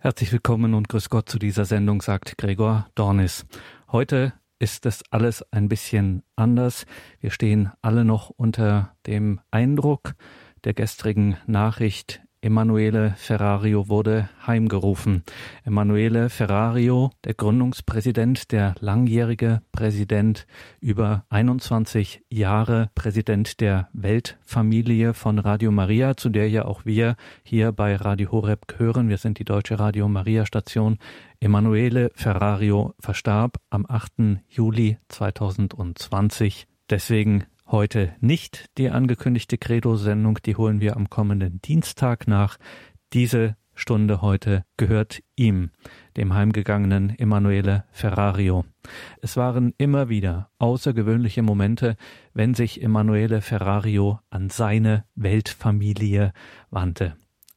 Herzlich willkommen und grüß Gott zu dieser Sendung, sagt Gregor Dornis. Heute ist es alles ein bisschen anders. Wir stehen alle noch unter dem Eindruck der gestrigen Nachricht Emanuele Ferrario wurde heimgerufen. Emanuele Ferrario, der Gründungspräsident, der langjährige Präsident, über 21 Jahre Präsident der Weltfamilie von Radio Maria, zu der ja auch wir hier bei Radio Horeb gehören. Wir sind die deutsche Radio Maria Station. Emanuele Ferrario verstarb am 8. Juli 2020. Deswegen heute nicht die angekündigte Credo-Sendung, die holen wir am kommenden Dienstag nach. Diese Stunde heute gehört ihm, dem heimgegangenen Emanuele Ferrario. Es waren immer wieder außergewöhnliche Momente, wenn sich Emanuele Ferrario an seine Weltfamilie wandte.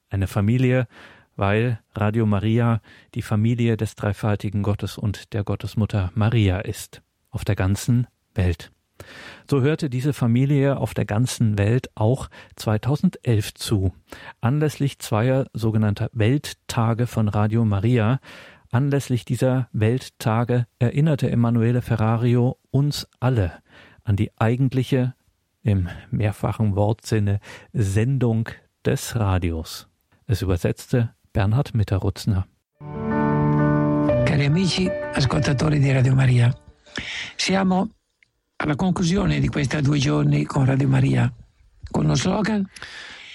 Eine Familie, weil Radio Maria die Familie des dreifaltigen Gottes und der Gottesmutter Maria ist, auf der ganzen Welt. So hörte diese Familie auf der ganzen Welt auch 2011 zu. Anlässlich zweier sogenannter Welttage von Radio Maria, anlässlich dieser Welttage erinnerte Emanuele Ferrario uns alle an die eigentliche, im mehrfachen Wortsinne, Sendung des Radios. Es übersetzte Bernhard Mitterrutzner. Cari amici ascoltatori di Radio Maria, siamo alla conclusione di questi due giorni con Radio Maria, con lo slogan?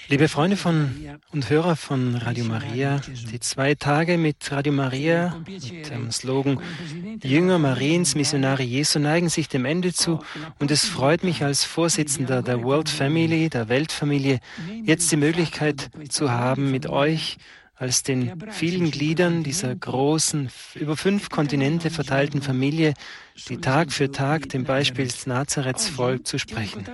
Liebe Freunde von und Hörer von Radio Maria, die zwei Tage mit Radio Maria mit dem Slogan Jünger Mariens, Missionare Jesu neigen sich dem Ende zu und es freut mich als Vorsitzender der World Family, der Weltfamilie, jetzt die Möglichkeit zu haben, mit euch als den vielen Gliedern dieser großen, über fünf Kontinente verteilten Familie, die Tag für Tag dem Beispiel des Nazareths folgt, zu sprechen.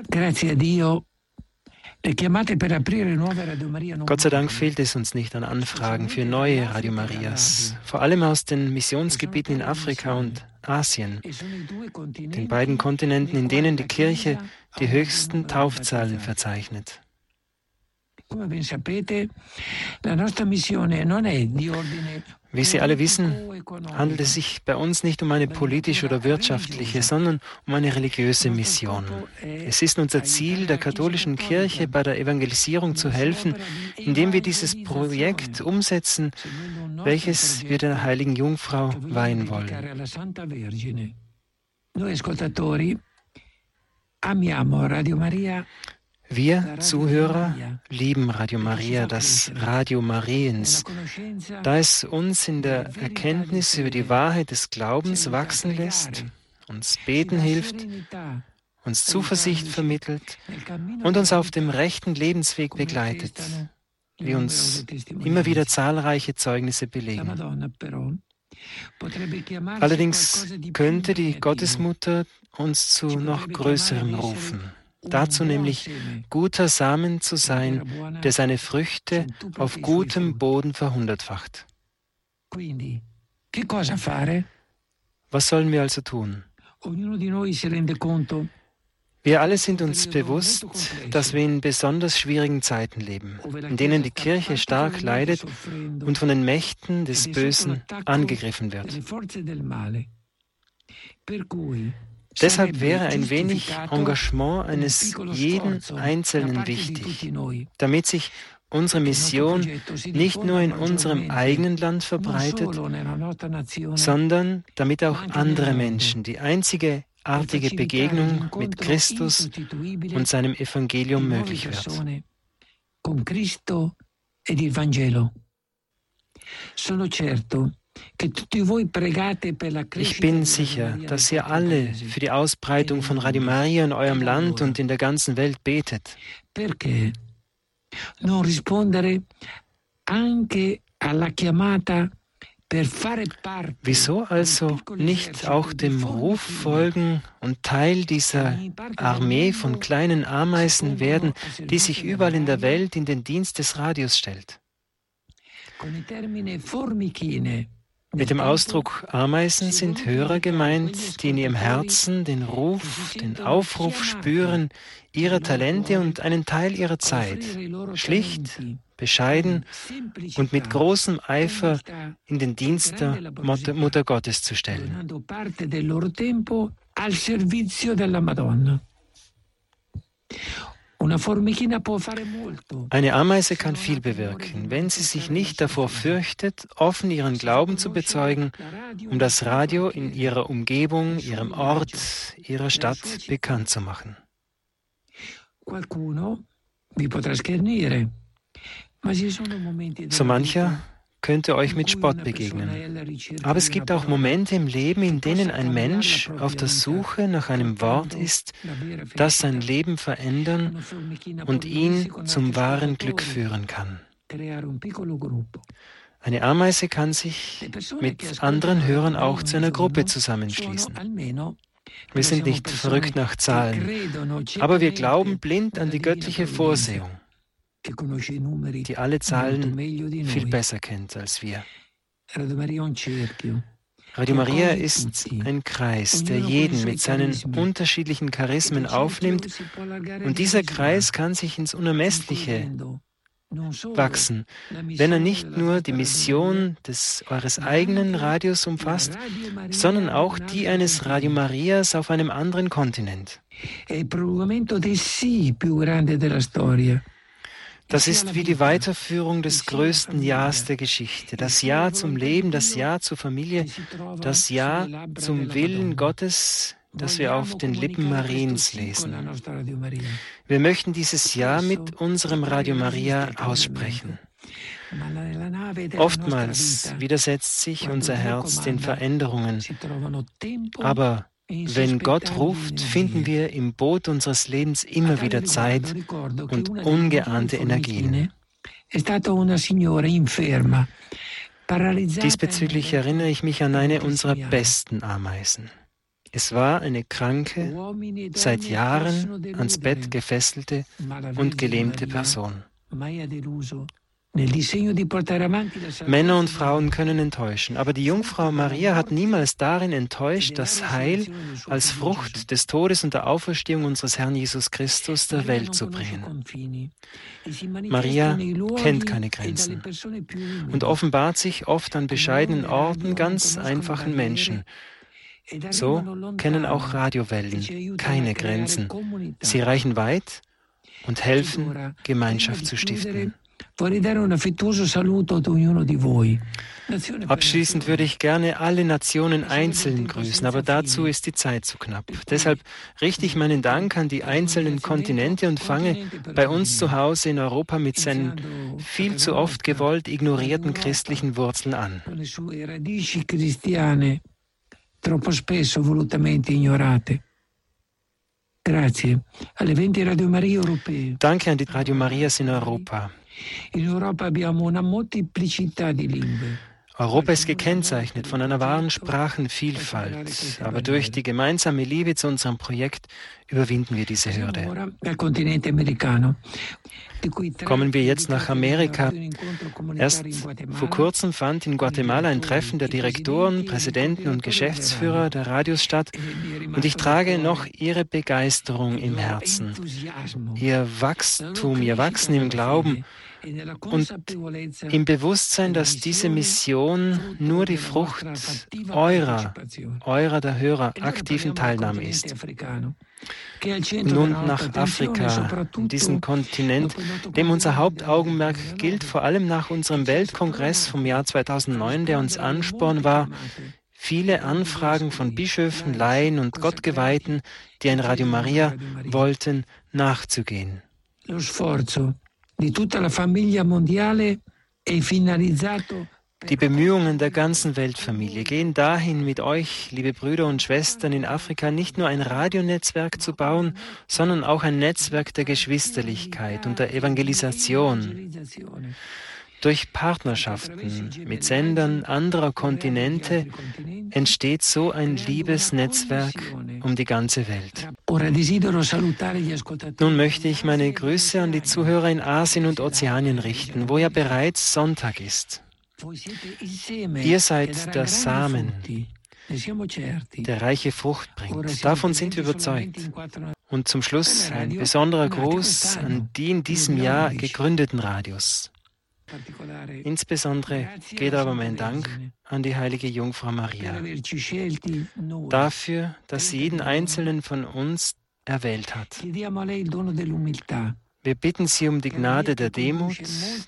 Gott sei Dank fehlt es uns nicht an Anfragen für neue Radio Marias, vor allem aus den Missionsgebieten in Afrika und Asien, den beiden Kontinenten, in denen die Kirche die höchsten Taufzahlen verzeichnet. Wie Sie alle wissen, handelt es sich bei uns nicht um eine politische oder wirtschaftliche, sondern um eine religiöse Mission. Es ist unser Ziel, der katholischen Kirche bei der Evangelisierung zu helfen, indem wir dieses Projekt umsetzen, welches wir der heiligen Jungfrau weihen wollen. Wir Zuhörer lieben Radio Maria, das Radio Mariens, da es uns in der Erkenntnis über die Wahrheit des Glaubens wachsen lässt, uns beten hilft, uns Zuversicht vermittelt und uns auf dem rechten Lebensweg begleitet, wie uns immer wieder zahlreiche Zeugnisse belegen. Allerdings könnte die Gottesmutter uns zu noch Größerem rufen dazu nämlich guter Samen zu sein, der seine Früchte auf gutem Boden verhundertfacht. Was sollen wir also tun? Wir alle sind uns bewusst, dass wir in besonders schwierigen Zeiten leben, in denen die Kirche stark leidet und von den Mächten des Bösen angegriffen wird. Deshalb wäre ein wenig Engagement eines jeden Einzelnen wichtig, damit sich unsere Mission nicht nur in unserem eigenen Land verbreitet, sondern damit auch andere Menschen die einzige artige Begegnung mit Christus und seinem Evangelium möglich wird. Sono certo ich bin sicher, dass ihr alle für die Ausbreitung von Radio Maria in eurem Land und in der ganzen Welt betet. Wieso also nicht auch dem Ruf folgen und Teil dieser Armee von kleinen Ameisen werden, die sich überall in der Welt in den Dienst des Radios stellt? Mit dem Ausdruck Ameisen sind Hörer gemeint, die in ihrem Herzen den Ruf, den Aufruf spüren, ihre Talente und einen Teil ihrer Zeit, schlicht, bescheiden und mit großem Eifer in den Dienst der Mutter Gottes zu stellen. Eine Ameise kann viel bewirken, wenn sie sich nicht davor fürchtet, offen ihren Glauben zu bezeugen, um das Radio in ihrer Umgebung, ihrem Ort, ihrer Stadt bekannt zu machen. So mancher könnte euch mit Spott begegnen. Aber es gibt auch Momente im Leben, in denen ein Mensch auf der Suche nach einem Wort ist, das sein Leben verändern und ihn zum wahren Glück führen kann. Eine Ameise kann sich mit anderen Hörern auch zu einer Gruppe zusammenschließen. Wir sind nicht verrückt nach Zahlen, aber wir glauben blind an die göttliche Vorsehung die alle Zahlen viel besser kennt als wir. Radio Maria ist ein Kreis, der jeden mit seinen unterschiedlichen Charismen aufnimmt. und dieser Kreis kann sich ins Unermessliche wachsen, wenn er nicht nur die Mission des eures eigenen Radios umfasst, sondern auch die eines Radio Marias auf einem anderen Kontinent. Das ist wie die Weiterführung des größten Jahres der Geschichte. Das Ja zum Leben, das Ja zur Familie, das Ja zum Willen Gottes, das wir auf den Lippen Mariens lesen. Wir möchten dieses Ja mit unserem Radio Maria aussprechen. Oftmals widersetzt sich unser Herz den Veränderungen, aber wenn Gott ruft, finden wir im Boot unseres Lebens immer wieder Zeit und ungeahnte Energien. Diesbezüglich erinnere ich mich an eine unserer besten Ameisen. Es war eine kranke, seit Jahren ans Bett gefesselte und gelähmte Person. Männer und Frauen können enttäuschen, aber die Jungfrau Maria hat niemals darin enttäuscht, das Heil als Frucht des Todes und der Auferstehung unseres Herrn Jesus Christus der Welt zu bringen. Maria kennt keine Grenzen und offenbart sich oft an bescheidenen Orten ganz einfachen Menschen. So kennen auch Radiowellen keine Grenzen. Sie reichen weit und helfen, Gemeinschaft zu stiften. Abschließend würde ich gerne alle Nationen einzeln grüßen, aber dazu ist die Zeit zu knapp. Deshalb richte ich meinen Dank an die einzelnen Kontinente und fange bei uns zu Hause in Europa mit seinen viel zu oft gewollt ignorierten christlichen Wurzeln an. Troppo spesso volutamente ignorate. Danke an die Radio Marias in Europa. In Europa abbiamo una molteplicità di lingue. Europa ist gekennzeichnet von einer wahren Sprachenvielfalt, aber durch die gemeinsame Liebe zu unserem Projekt überwinden wir diese Hürde. Kommen wir jetzt nach Amerika. Erst vor kurzem fand in Guatemala ein Treffen der Direktoren, Präsidenten und Geschäftsführer der Radios statt und ich trage noch ihre Begeisterung im Herzen, ihr Wachstum, ihr Wachsen im Glauben und im Bewusstsein, dass diese Mission nur die Frucht eurer, eurer der Hörer aktiven Teilnahme ist. Nun nach Afrika, diesen Kontinent, dem unser Hauptaugenmerk gilt, vor allem nach unserem Weltkongress vom Jahr 2009, der uns Ansporn war, viele Anfragen von Bischöfen, Laien und Gottgeweihten, die ein Radio Maria wollten, nachzugehen. Lo sforzo die Bemühungen der ganzen Weltfamilie gehen dahin, mit euch, liebe Brüder und Schwestern in Afrika, nicht nur ein Radionetzwerk zu bauen, sondern auch ein Netzwerk der Geschwisterlichkeit und der Evangelisation. Durch Partnerschaften mit Sendern anderer Kontinente entsteht so ein Liebesnetzwerk um die ganze Welt. Nun möchte ich meine Grüße an die Zuhörer in Asien und Ozeanien richten, wo ja bereits Sonntag ist. Ihr seid der Samen, der reiche Frucht bringt. Davon sind wir überzeugt. Und zum Schluss ein besonderer Gruß an die in diesem Jahr gegründeten Radios. Insbesondere geht aber mein Dank an die heilige Jungfrau Maria. Dafür, dass sie jeden einzelnen von uns erwählt hat. Wir bitten sie um die Gnade der Demut,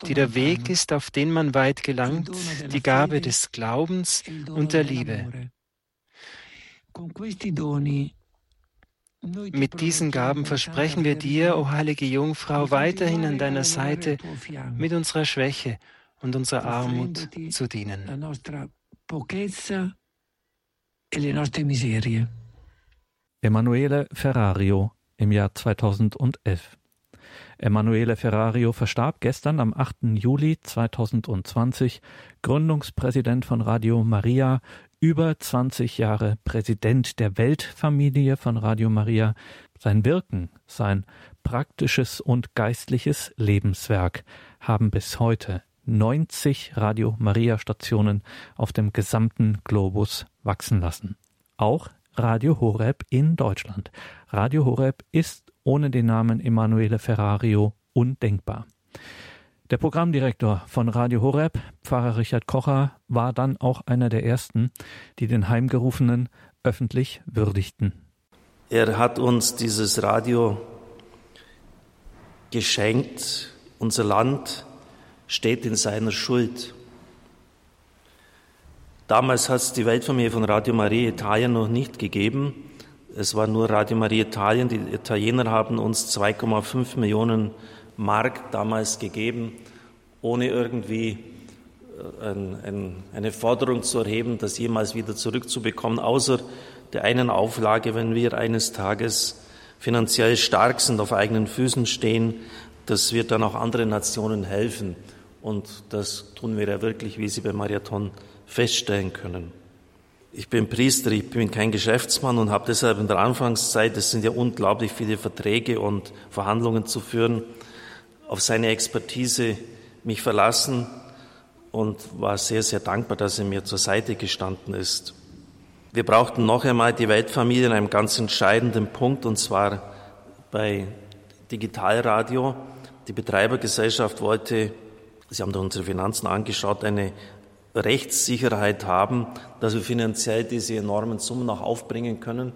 die der Weg ist, auf den man weit gelangt, die Gabe des Glaubens und der Liebe. Mit diesen Gaben versprechen wir dir, o oh heilige Jungfrau, weiterhin an deiner Seite mit unserer Schwäche und unserer Armut zu dienen. Emanuele Ferrario im Jahr 2011. Emanuele Ferrario verstarb gestern am 8. Juli 2020, Gründungspräsident von Radio Maria, über 20 Jahre Präsident der Weltfamilie von Radio Maria. Sein Wirken, sein praktisches und geistliches Lebenswerk haben bis heute 90 Radio Maria Stationen auf dem gesamten Globus wachsen lassen. Auch Radio Horeb in Deutschland. Radio Horeb ist ohne den Namen Emanuele Ferrario undenkbar. Der Programmdirektor von Radio Horeb, Pfarrer Richard Kocher, war dann auch einer der ersten, die den Heimgerufenen öffentlich würdigten. Er hat uns dieses Radio geschenkt. Unser Land steht in seiner Schuld. Damals hat es die Weltfamilie von Radio Maria Italien noch nicht gegeben. Es war nur Radio Maria Italien. Die Italiener haben uns 2,5 Millionen Mark damals gegeben, ohne irgendwie äh, ein, ein, eine Forderung zu erheben, das jemals wieder zurückzubekommen, außer der einen Auflage, wenn wir eines Tages finanziell stark sind, auf eigenen Füßen stehen, dass wir dann auch anderen Nationen helfen. Und das tun wir ja wirklich, wie Sie beim Marathon feststellen können. Ich bin Priester, ich bin kein Geschäftsmann und habe deshalb in der Anfangszeit, es sind ja unglaublich viele Verträge und Verhandlungen zu führen, auf seine Expertise mich verlassen und war sehr, sehr dankbar, dass er mir zur Seite gestanden ist. Wir brauchten noch einmal die Weltfamilie in einem ganz entscheidenden Punkt, und zwar bei Digitalradio. Die Betreibergesellschaft wollte, Sie haben da unsere Finanzen angeschaut, eine Rechtssicherheit haben, dass wir finanziell diese enormen Summen auch aufbringen können.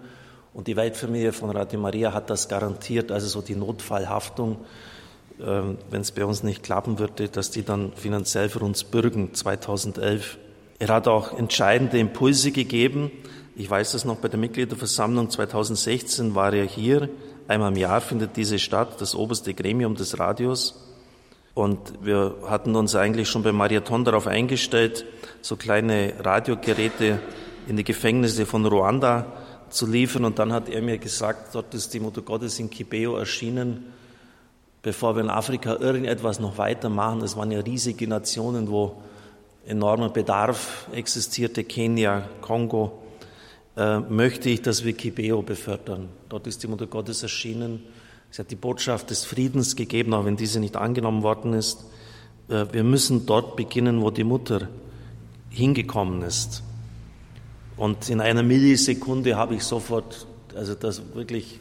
Und die Weltfamilie von Radio Maria hat das garantiert, also so die Notfallhaftung wenn es bei uns nicht klappen würde, dass die dann finanziell für uns bürgen 2011. Er hat auch entscheidende Impulse gegeben. Ich weiß das noch bei der Mitgliederversammlung 2016 war er hier. Einmal im Jahr findet diese statt, das oberste Gremium des Radios. Und wir hatten uns eigentlich schon beim Marathon darauf eingestellt, so kleine Radiogeräte in die Gefängnisse von Ruanda zu liefern. Und dann hat er mir gesagt, dort ist die Mutter Gottes in Kibeo erschienen bevor wir in Afrika irgendetwas noch weitermachen. Es waren ja riesige Nationen, wo enormer Bedarf existierte, Kenia, Kongo, äh, möchte ich das Wikibeo befördern. Dort ist die Mutter Gottes erschienen. Sie hat die Botschaft des Friedens gegeben, auch wenn diese nicht angenommen worden ist. Äh, wir müssen dort beginnen, wo die Mutter hingekommen ist. Und in einer Millisekunde habe ich sofort, also das wirklich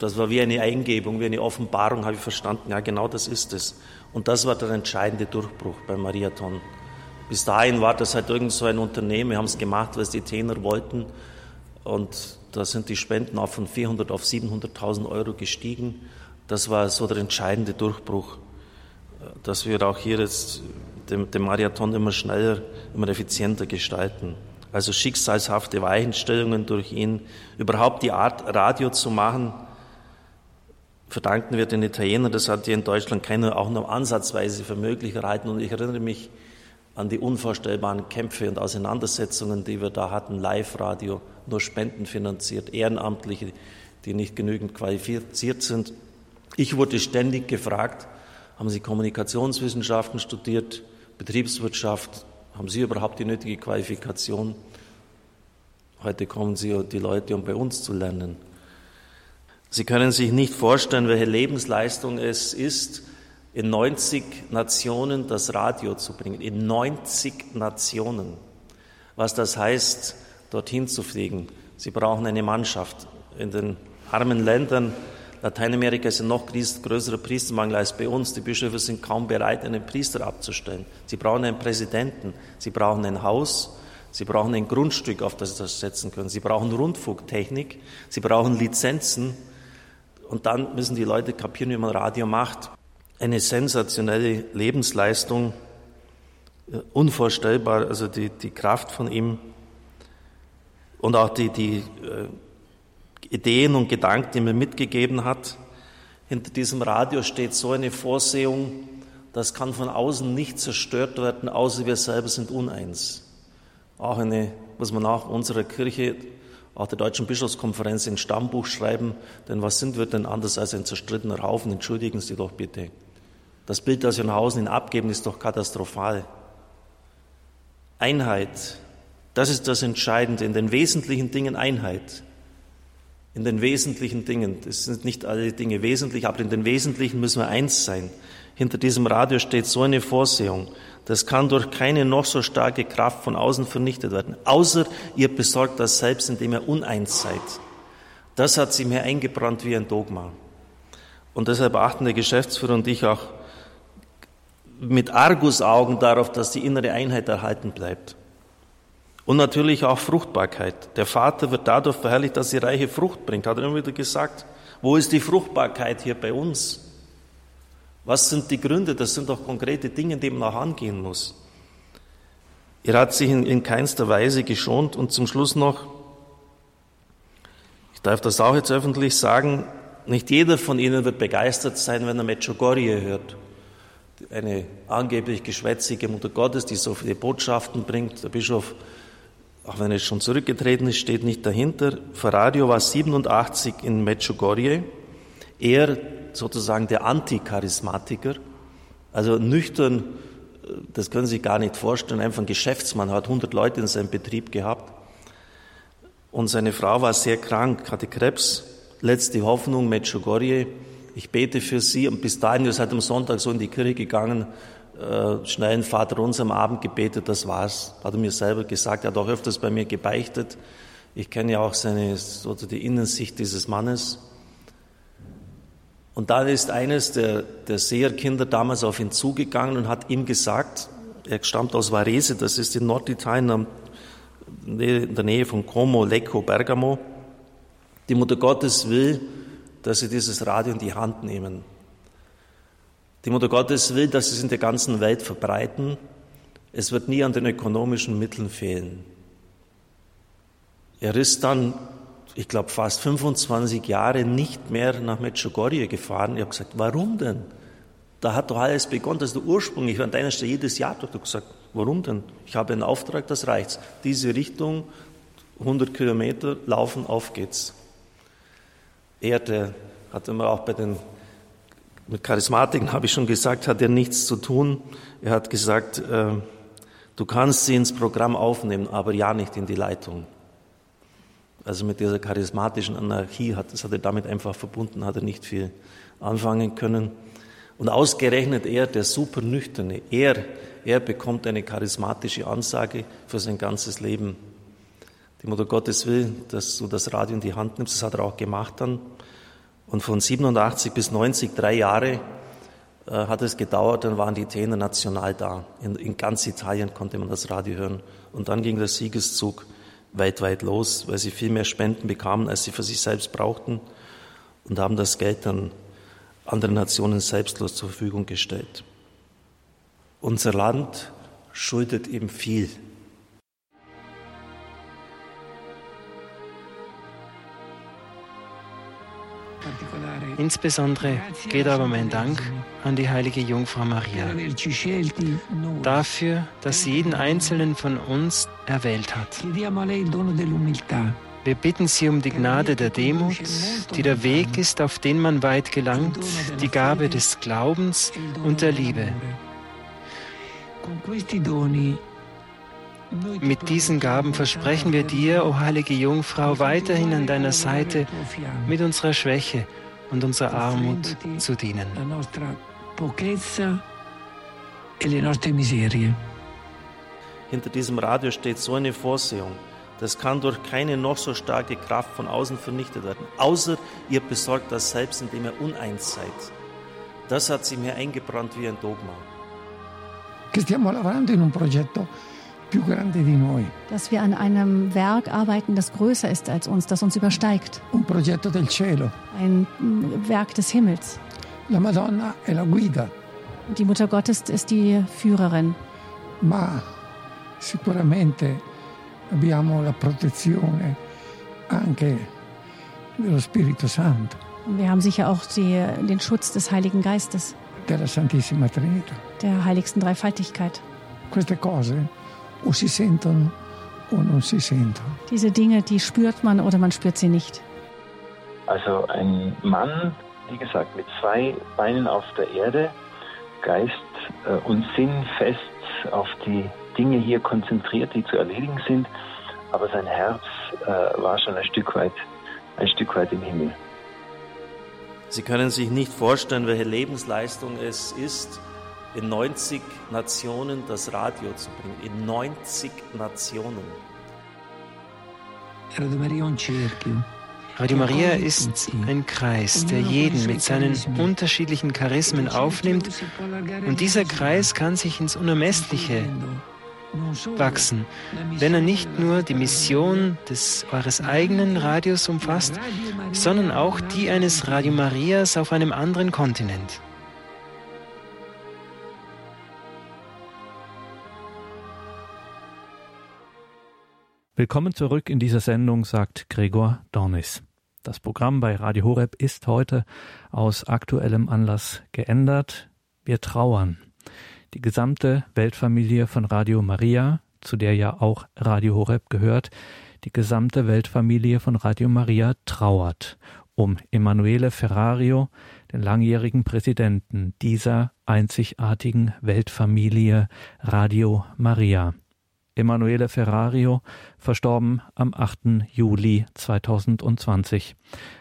das war wie eine Eingebung, wie eine Offenbarung, habe ich verstanden, ja genau das ist es. Und das war der entscheidende Durchbruch beim Mariathon. Bis dahin war das halt irgend so ein Unternehmen, wir haben es gemacht, was die Tenor wollten. Und da sind die Spenden auch von 400 auf 700.000 Euro gestiegen. Das war so der entscheidende Durchbruch, dass wir auch hier jetzt den, den Marathon immer schneller, immer effizienter gestalten. Also schicksalshafte Weichenstellungen durch ihn, überhaupt die Art Radio zu machen, verdanken wir den Italienern, das hat hier in Deutschland keiner auch nur ansatzweise für möglich gehalten. Und ich erinnere mich an die unvorstellbaren Kämpfe und Auseinandersetzungen, die wir da hatten, Live-Radio, nur spendenfinanziert, Ehrenamtliche, die nicht genügend qualifiziert sind. Ich wurde ständig gefragt, haben Sie Kommunikationswissenschaften studiert, Betriebswirtschaft, haben Sie überhaupt die nötige Qualifikation? Heute kommen Sie die Leute, um bei uns zu lernen. Sie können sich nicht vorstellen, welche Lebensleistung es ist, in 90 Nationen das Radio zu bringen. In 90 Nationen. Was das heißt, dorthin zu fliegen. Sie brauchen eine Mannschaft. In den armen Ländern Lateinamerika ist ein noch größerer Priestermangel als bei uns. Die Bischöfe sind kaum bereit, einen Priester abzustellen. Sie brauchen einen Präsidenten, sie brauchen ein Haus, sie brauchen ein Grundstück, auf das sie das setzen können. Sie brauchen Rundfunktechnik, sie brauchen Lizenzen. Und dann müssen die Leute kapieren, wie man Radio macht. Eine sensationelle Lebensleistung, äh, unvorstellbar, also die, die Kraft von ihm und auch die, die äh, Ideen und Gedanken, die er mitgegeben hat. Hinter diesem Radio steht so eine Vorsehung, das kann von außen nicht zerstört werden, außer wir selber sind uneins. Auch eine, muss man nach unserer Kirche, auch der Deutschen Bischofskonferenz ein Stammbuch schreiben, denn was sind wir denn anders als ein zerstrittener Haufen? Entschuldigen Sie doch bitte. Das Bild, das wir nach außen hin abgeben, ist doch katastrophal. Einheit, das ist das Entscheidende, in den wesentlichen Dingen Einheit in den wesentlichen Dingen. Das sind nicht alle Dinge wesentlich, aber in den wesentlichen müssen wir eins sein. Hinter diesem Radio steht so eine Vorsehung. Das kann durch keine noch so starke Kraft von außen vernichtet werden. Außer ihr besorgt das selbst, indem ihr uneins seid. Das hat sie mir eingebrannt wie ein Dogma. Und deshalb achten der Geschäftsführer und ich auch mit Argusaugen darauf, dass die innere Einheit erhalten bleibt. Und natürlich auch Fruchtbarkeit. Der Vater wird dadurch verherrlicht, dass sie reiche Frucht bringt, hat er immer wieder gesagt. Wo ist die Fruchtbarkeit hier bei uns? Was sind die Gründe? Das sind doch konkrete Dinge, denen man auch angehen muss. Er hat sich in, in keinster Weise geschont und zum Schluss noch, ich darf das auch jetzt öffentlich sagen, nicht jeder von Ihnen wird begeistert sein, wenn er Medjugorje hört. Eine angeblich geschwätzige Mutter Gottes, die so viele Botschaften bringt. Der Bischof auch wenn er schon zurückgetreten ist, steht nicht dahinter. Ferrario war 87 in Medjugorje. Er sozusagen der Anticharismatiker, also nüchtern, das können Sie sich gar nicht vorstellen, einfach ein Geschäftsmann, hat 100 Leute in seinem Betrieb gehabt. Und seine Frau war sehr krank, hatte Krebs. Letzte Hoffnung, Medjugorje. Ich bete für sie und bis dahin, ihr seid am Sonntag so in die Kirche gegangen, äh, schnell ein Vater uns am Abend gebetet, das war's. Hat er mir selber gesagt, er hat auch öfters bei mir gebeichtet. Ich kenne ja auch seine, so die Innensicht dieses Mannes. Und dann ist eines der, der Seherkinder damals auf ihn zugegangen und hat ihm gesagt, er stammt aus Varese, das ist in Norditalien in der Nähe von Como, Lecco, Bergamo. Die Mutter Gottes will, dass sie dieses Radio in die Hand nehmen. Die Mutter Gottes will, dass sie es in der ganzen Welt verbreiten. Es wird nie an den ökonomischen Mitteln fehlen. Er ist dann, ich glaube, fast 25 Jahre nicht mehr nach Medjugorje gefahren. Ich habe gesagt, warum denn? Da hat doch alles begonnen, das ist der Ursprung. Ich war an deiner Stelle jedes Jahr dort. Gesagt, warum denn? Ich habe einen Auftrag, das reicht. Diese Richtung, 100 Kilometer laufen, auf geht's. Er, der hat immer auch bei den mit Charismatiken, habe ich schon gesagt, hat er nichts zu tun. Er hat gesagt, äh, du kannst sie ins Programm aufnehmen, aber ja nicht in die Leitung. Also mit dieser charismatischen Anarchie, hat, das hat er damit einfach verbunden, hat er nicht viel anfangen können. Und ausgerechnet er, der super nüchterne, er, er bekommt eine charismatische Ansage für sein ganzes Leben. Die Mutter Gottes will, dass du das Radio in die Hand nimmst. Das hat er auch gemacht dann. Und von 87 bis 90, drei Jahre, äh, hat es gedauert, dann waren die Italiener national da. In, in, ganz Italien konnte man das Radio hören. Und dann ging der Siegeszug weltweit los, weil sie viel mehr Spenden bekamen, als sie für sich selbst brauchten und haben das Geld dann anderen Nationen selbstlos zur Verfügung gestellt. Unser Land schuldet ihm viel. Insbesondere geht aber mein Dank an die heilige Jungfrau Maria dafür, dass sie jeden einzelnen von uns erwählt hat. Wir bitten Sie um die Gnade der Demut, die der Weg ist, auf den man weit gelangt, die Gabe des Glaubens und der Liebe. Mit diesen Gaben versprechen wir dir, o heilige Jungfrau, weiterhin an deiner Seite mit unserer Schwäche und unserer Armut zu dienen. e. Hinter diesem Radio steht so eine Vorsehung. Das kann durch keine noch so starke Kraft von außen vernichtet werden, außer ihr besorgt das selbst, indem ihr uneins seid. Das hat sich mir eingebrannt wie ein Dogma. Che stiamo lavorando in un progetto più grande di noi. Dass wir an einem Werk arbeiten, das größer ist als uns, das uns übersteigt. Un progetto del cielo. Ein Werk des Himmels. Die Mutter Gottes ist die Führerin. Ma sicuramente abbiamo la protezione anche dello Spirito Santo. Wir haben sicher auch die, den Schutz des Heiligen Geistes. Della Santissima Trinità. Der heiligsten Dreifaltigkeit. Queste cose o si sentono o non si sentono. Diese Dinge, die spürt man oder man spürt sie nicht. Also ein Mann, wie gesagt, mit zwei Beinen auf der Erde, Geist äh, und Sinn fest auf die Dinge hier konzentriert, die zu erledigen sind, aber sein Herz äh, war schon ein Stück weit, ein Stück weit im Himmel. Sie können sich nicht vorstellen, welche Lebensleistung es ist, in 90 Nationen das Radio zu bringen. In 90 Nationen. Radio Maria ist ein Kreis, der jeden mit seinen unterschiedlichen Charismen aufnimmt und dieser Kreis kann sich ins Unermessliche wachsen, wenn er nicht nur die Mission des eures eigenen Radios umfasst, sondern auch die eines Radio Marias auf einem anderen Kontinent. Willkommen zurück in dieser Sendung, sagt Gregor Dornis. Das Programm bei Radio Horeb ist heute aus aktuellem Anlass geändert. Wir trauern. Die gesamte Weltfamilie von Radio Maria, zu der ja auch Radio Horeb gehört, die gesamte Weltfamilie von Radio Maria trauert um Emanuele Ferrario, den langjährigen Präsidenten dieser einzigartigen Weltfamilie Radio Maria. Emanuele Ferrario, verstorben am 8. Juli 2020.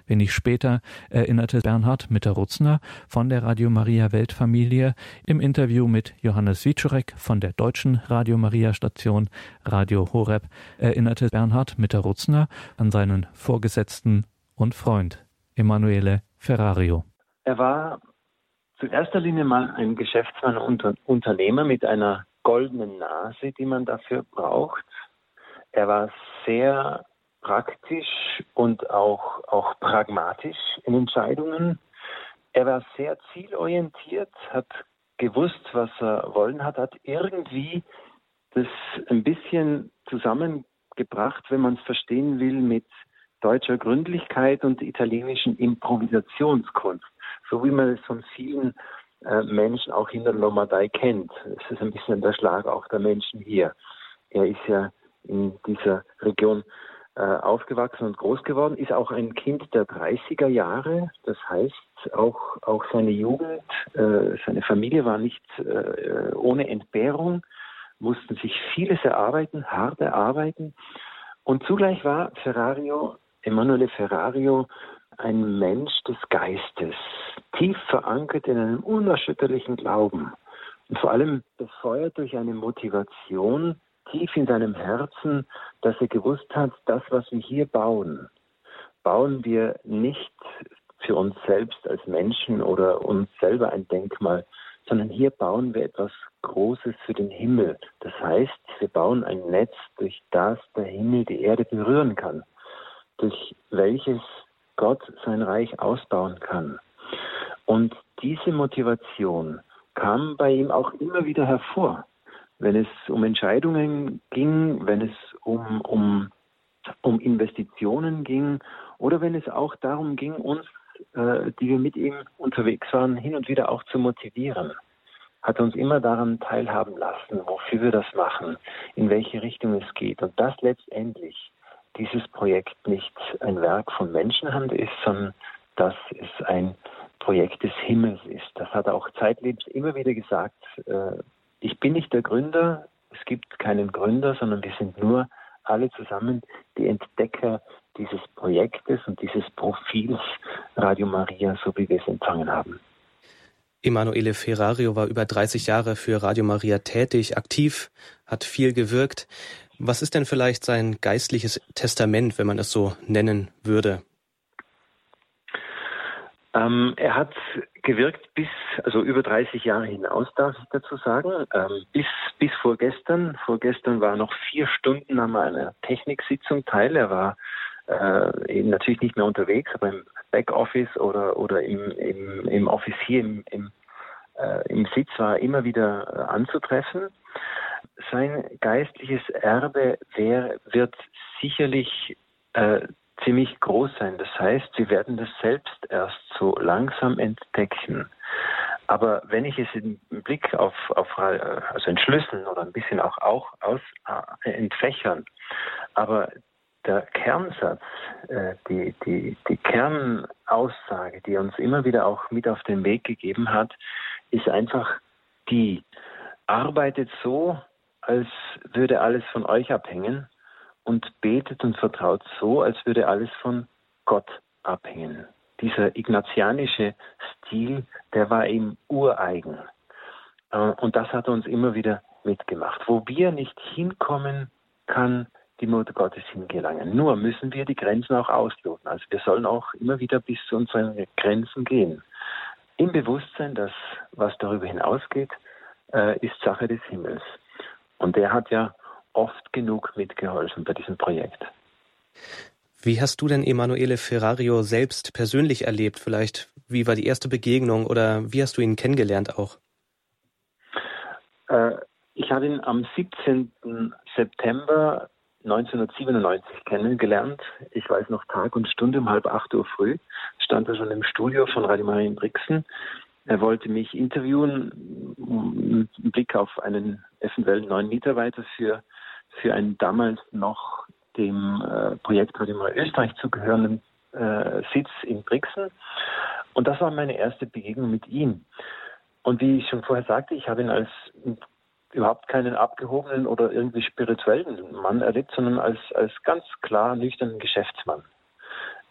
Wenig später erinnerte Bernhard Mitterutzner von der Radio Maria Weltfamilie im Interview mit Johannes Wiczorek von der deutschen Radio Maria Station Radio Horeb, erinnerte Bernhard Mitterutzner an seinen Vorgesetzten und Freund Emanuele Ferrario. Er war zu erster Linie mal ein Geschäftsmann und Unternehmer mit einer goldenen Nase, die man dafür braucht. Er war sehr praktisch und auch, auch pragmatisch in Entscheidungen. Er war sehr zielorientiert, hat gewusst, was er wollen hat, hat irgendwie das ein bisschen zusammengebracht, wenn man es verstehen will, mit deutscher Gründlichkeit und italienischen Improvisationskunst, so wie man es von vielen Menschen auch in der Lombardei kennt. Es ist ein bisschen der Schlag auch der Menschen hier. Er ist ja in dieser Region äh, aufgewachsen und groß geworden, ist auch ein Kind der 30er Jahre. Das heißt, auch, auch seine Jugend, äh, seine Familie war nicht äh, ohne Entbehrung, mussten sich vieles erarbeiten, hart erarbeiten. Und zugleich war Ferrario, Emanuele Ferrario, ein Mensch des Geistes, tief verankert in einem unerschütterlichen Glauben und vor allem befeuert durch eine Motivation tief in seinem Herzen, dass er gewusst hat, das, was wir hier bauen, bauen wir nicht für uns selbst als Menschen oder uns selber ein Denkmal, sondern hier bauen wir etwas Großes für den Himmel. Das heißt, wir bauen ein Netz, durch das der Himmel die Erde berühren kann, durch welches Gott sein Reich ausbauen kann. Und diese Motivation kam bei ihm auch immer wieder hervor, wenn es um Entscheidungen ging, wenn es um, um, um Investitionen ging oder wenn es auch darum ging, uns, äh, die wir mit ihm unterwegs waren, hin und wieder auch zu motivieren. Hat uns immer daran teilhaben lassen, wofür wir das machen, in welche Richtung es geht. Und das letztendlich dieses Projekt nicht ein Werk von Menschenhand ist, sondern dass es ein Projekt des Himmels ist. Das hat er auch zeitlebens immer wieder gesagt. Äh, ich bin nicht der Gründer, es gibt keinen Gründer, sondern wir sind nur alle zusammen die Entdecker dieses Projektes und dieses Profils Radio Maria, so wie wir es empfangen haben. Emanuele Ferrario war über 30 Jahre für Radio Maria tätig, aktiv, hat viel gewirkt. Was ist denn vielleicht sein geistliches Testament, wenn man es so nennen würde? Ähm, er hat gewirkt bis, also über 30 Jahre hinaus, darf ich dazu sagen. Ähm, bis, bis vorgestern. Vorgestern war noch vier Stunden an einer Techniksitzung teil. Er war äh, eben natürlich nicht mehr unterwegs, aber im Backoffice oder, oder im, im, im Office hier im, im, äh, im Sitz war er immer wieder äh, anzutreffen. Sein geistliches Erbe wär, wird sicherlich äh, ziemlich groß sein. Das heißt, sie werden das selbst erst so langsam entdecken. Aber wenn ich es im Blick auf, auf also entschlüsseln oder ein bisschen auch, auch aus, äh, entfächern, aber der Kernsatz, äh, die, die, die Kernaussage, die uns immer wieder auch mit auf den Weg gegeben hat, ist einfach die, arbeitet so, als würde alles von euch abhängen und betet und vertraut so, als würde alles von Gott abhängen. Dieser ignatianische Stil, der war ihm ureigen. Äh, und das hat er uns immer wieder mitgemacht. Wo wir nicht hinkommen, kann die Mutter Gottes hingelangen. Nur müssen wir die Grenzen auch ausloten. Also wir sollen auch immer wieder bis zu unseren Grenzen gehen. Im Bewusstsein, dass was darüber hinausgeht, äh, ist Sache des Himmels. Und der hat ja oft genug mitgeholfen bei diesem Projekt. Wie hast du denn Emanuele Ferrario selbst persönlich erlebt? Vielleicht, wie war die erste Begegnung oder wie hast du ihn kennengelernt auch? Äh, ich habe ihn am 17. September 1997 kennengelernt. Ich weiß noch Tag und Stunde um halb acht Uhr früh. Stand er schon im Studio von Radio Maria in Brixen. Er wollte mich interviewen, mit Blick auf einen eventuell neuen Mitarbeiter für, für einen damals noch dem äh, Projekt Radio Maria Österreich zugehörenden äh, Sitz in Brixen. Und das war meine erste Begegnung mit ihm. Und wie ich schon vorher sagte, ich habe ihn als überhaupt keinen abgehobenen oder irgendwie spirituellen Mann erlebt, sondern als, als ganz klar nüchternen Geschäftsmann.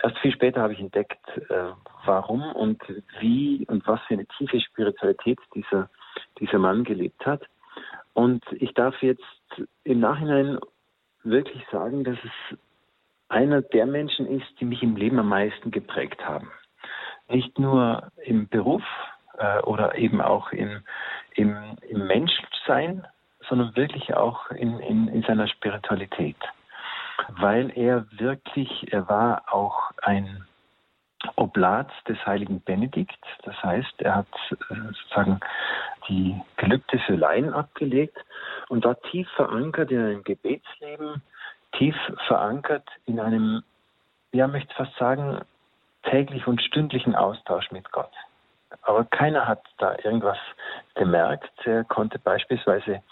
Erst viel später habe ich entdeckt, äh, warum und wie und was für eine tiefe Spiritualität dieser, dieser Mann gelebt hat. Und ich darf jetzt im Nachhinein wirklich sagen, dass es einer der Menschen ist, die mich im Leben am meisten geprägt haben. Nicht nur im Beruf äh, oder eben auch in, im, im Menschsein, sondern wirklich auch in, in, in seiner Spiritualität. Weil er wirklich, er war auch ein Oblat des heiligen Benedikt. Das heißt, er hat äh, sozusagen die Gelübde Laien abgelegt und war tief verankert in einem Gebetsleben, tief verankert in einem, ja, möchte fast sagen, täglich und stündlichen Austausch mit Gott. Aber keiner hat da irgendwas gemerkt. Er konnte beispielsweise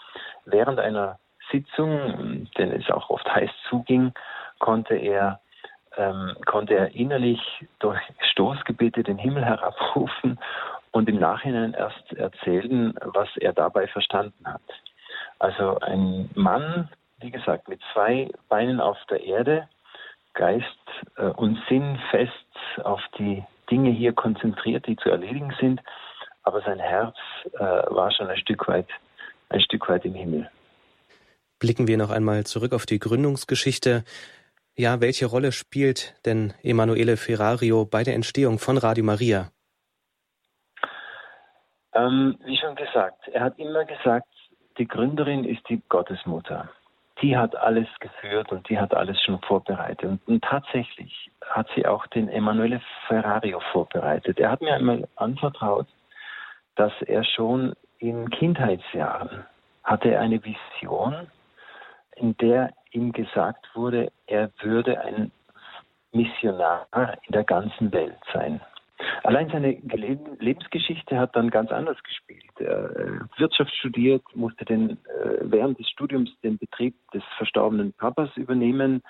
während einer Sitzung, denn es auch oft heiß zuging, konnte er, ähm, konnte er innerlich durch Stoßgebete den Himmel herabrufen und im Nachhinein erst erzählen, was er dabei verstanden hat. Also ein Mann, wie gesagt, mit zwei Beinen auf der Erde, Geist äh, und Sinn fest auf die Dinge hier konzentriert, die zu erledigen sind, aber sein Herz äh, war schon ein Stück weit, ein Stück weit im Himmel. Blicken wir noch einmal zurück auf die Gründungsgeschichte. Ja, welche Rolle spielt denn Emanuele Ferrario bei der Entstehung von Radio Maria? Ähm, wie schon gesagt, er hat immer gesagt, die Gründerin ist die Gottesmutter die hat alles geführt und die hat alles schon vorbereitet. Und, und tatsächlich hat sie auch den Emanuele Ferrario vorbereitet. Er hat mir einmal anvertraut, dass er schon in Kindheitsjahren hatte eine Vision, in der ihm gesagt wurde, er würde ein Missionar in der ganzen Welt sein. Allein seine Lebensgeschichte hat dann ganz anders gespielt. Er hat Wirtschaft studiert, musste den, äh, während des Studiums den Betrieb des verstorbenen Papas übernehmen,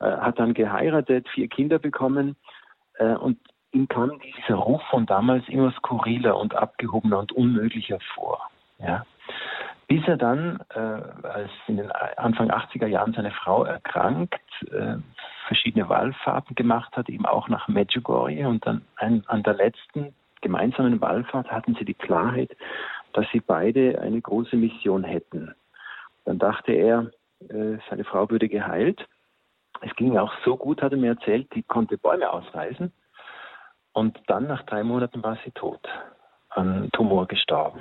äh, hat dann geheiratet, vier Kinder bekommen äh, und ihm kam dieser Ruf von damals immer skurriler und abgehobener und unmöglicher vor. Ja. Bis er dann, äh, als in den Anfang 80er Jahren seine Frau erkrankt, äh, verschiedene Wallfahrten gemacht hat, eben auch nach Medjugorje und dann ein, an der letzten gemeinsamen Wallfahrt hatten sie die Klarheit, dass sie beide eine große Mission hätten. Dann dachte er, äh, seine Frau würde geheilt. Es ging auch so gut, hat er mir erzählt, die konnte Bäume ausreißen. Und dann nach drei Monaten war sie tot, an Tumor gestorben.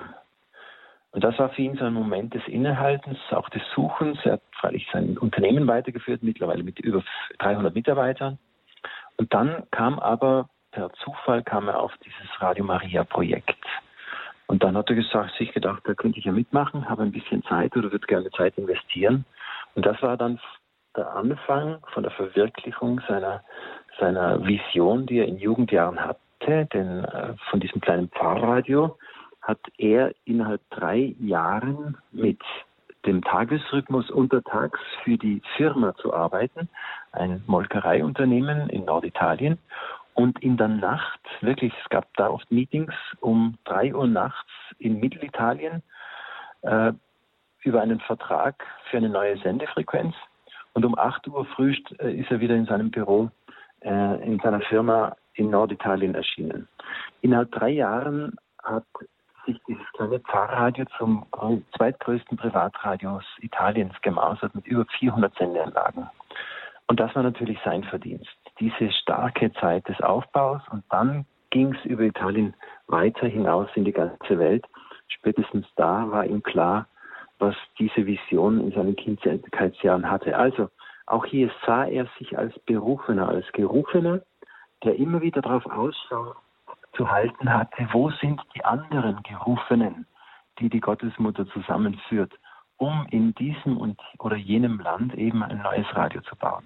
Und das war für ihn so ein Moment des Innehaltens, auch des Suchens. Er hat freilich sein Unternehmen weitergeführt, mittlerweile mit über 300 Mitarbeitern. Und dann kam aber per Zufall kam er auf dieses Radio Maria Projekt. Und dann hat er gesagt, sich gedacht, da könnte ich ja mitmachen, habe ein bisschen Zeit oder würde gerne Zeit investieren. Und das war dann der Anfang von der Verwirklichung seiner, seiner Vision, die er in Jugendjahren hatte, denn äh, von diesem kleinen Pfarrradio hat er innerhalb drei Jahren mit dem Tagesrhythmus untertags für die Firma zu arbeiten, ein Molkereiunternehmen in Norditalien. Und in der Nacht, wirklich, es gab da oft Meetings um drei Uhr nachts in Mittelitalien äh, über einen Vertrag für eine neue Sendefrequenz. Und um acht Uhr früh äh, ist er wieder in seinem Büro äh, in seiner Firma in Norditalien erschienen. Innerhalb drei Jahren hat sich dieses kleine Pfarrradio zum zweitgrößten Privatradio Italiens gemausert mit über 400 Sendeanlagen. Und das war natürlich sein Verdienst. Diese starke Zeit des Aufbaus und dann ging es über Italien weiter hinaus in die ganze Welt. Spätestens da war ihm klar, was diese Vision in seinen Kindheitsjahren hatte. Also auch hier sah er sich als Berufener, als Gerufener, der immer wieder darauf Ausschau zu halten hatte, wo sind die anderen Gerufenen, die die Gottesmutter zusammenführt, um in diesem und oder jenem Land eben ein neues Radio zu bauen.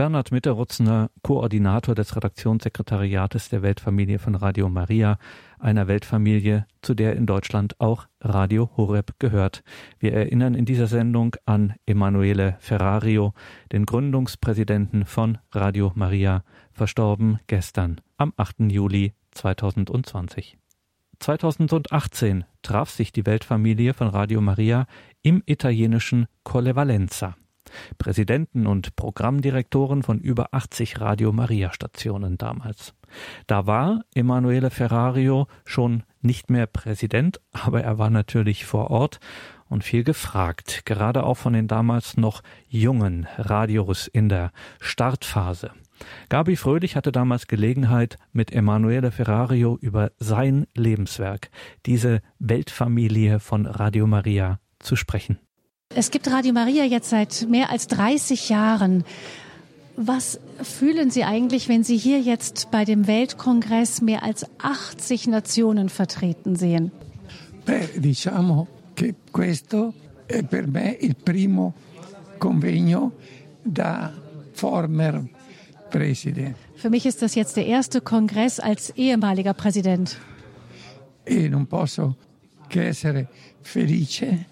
Bernhard Mitterrutzner, Koordinator des Redaktionssekretariates der Weltfamilie von Radio Maria, einer Weltfamilie, zu der in Deutschland auch Radio Horeb gehört. Wir erinnern in dieser Sendung an Emanuele Ferrario, den Gründungspräsidenten von Radio Maria, verstorben gestern am 8. Juli 2020. 2018 traf sich die Weltfamilie von Radio Maria im italienischen Colle Valenza. Präsidenten und Programmdirektoren von über 80 Radio Maria Stationen damals. Da war Emanuele Ferrario schon nicht mehr Präsident, aber er war natürlich vor Ort und viel gefragt, gerade auch von den damals noch jungen Radios in der Startphase. Gabi Fröhlich hatte damals Gelegenheit, mit Emanuele Ferrario über sein Lebenswerk, diese Weltfamilie von Radio Maria, zu sprechen. Es gibt Radio Maria jetzt seit mehr als 30 Jahren. Was fühlen Sie eigentlich, wenn Sie hier jetzt bei dem Weltkongress mehr als 80 Nationen vertreten sehen? Beh, diciamo che questo è per me il primo convegno da former President. Für mich ist das jetzt der erste Kongress als ehemaliger Präsident. E non posso che essere felice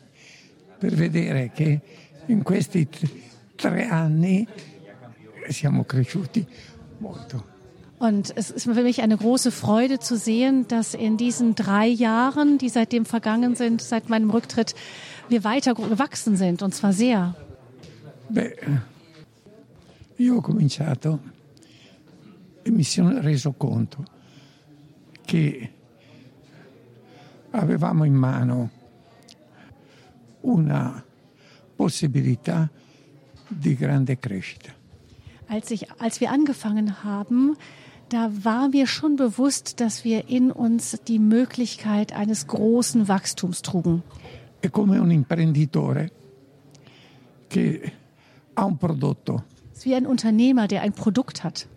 per vedere che in questi tre anni siamo cresciuti molto. Und es ist für mich eine große Freude zu sehen, dass in diesen drei Jahren, die seitdem vergangen sind, seit meinem Rücktritt, wir weiter gewachsen sind, und zwar sehr. Beh, io ho cominciato e mi sono reso conto che avevamo in mano una possibilità di grande crescita. Als, ich, als wir angefangen haben, da war mir schon bewusst, dass wir in uns die Möglichkeit eines großen Wachstums trugen. È come un imprenditore che ha un prodotto. Ist wie ein Unternehmer, der ein Produkt hat.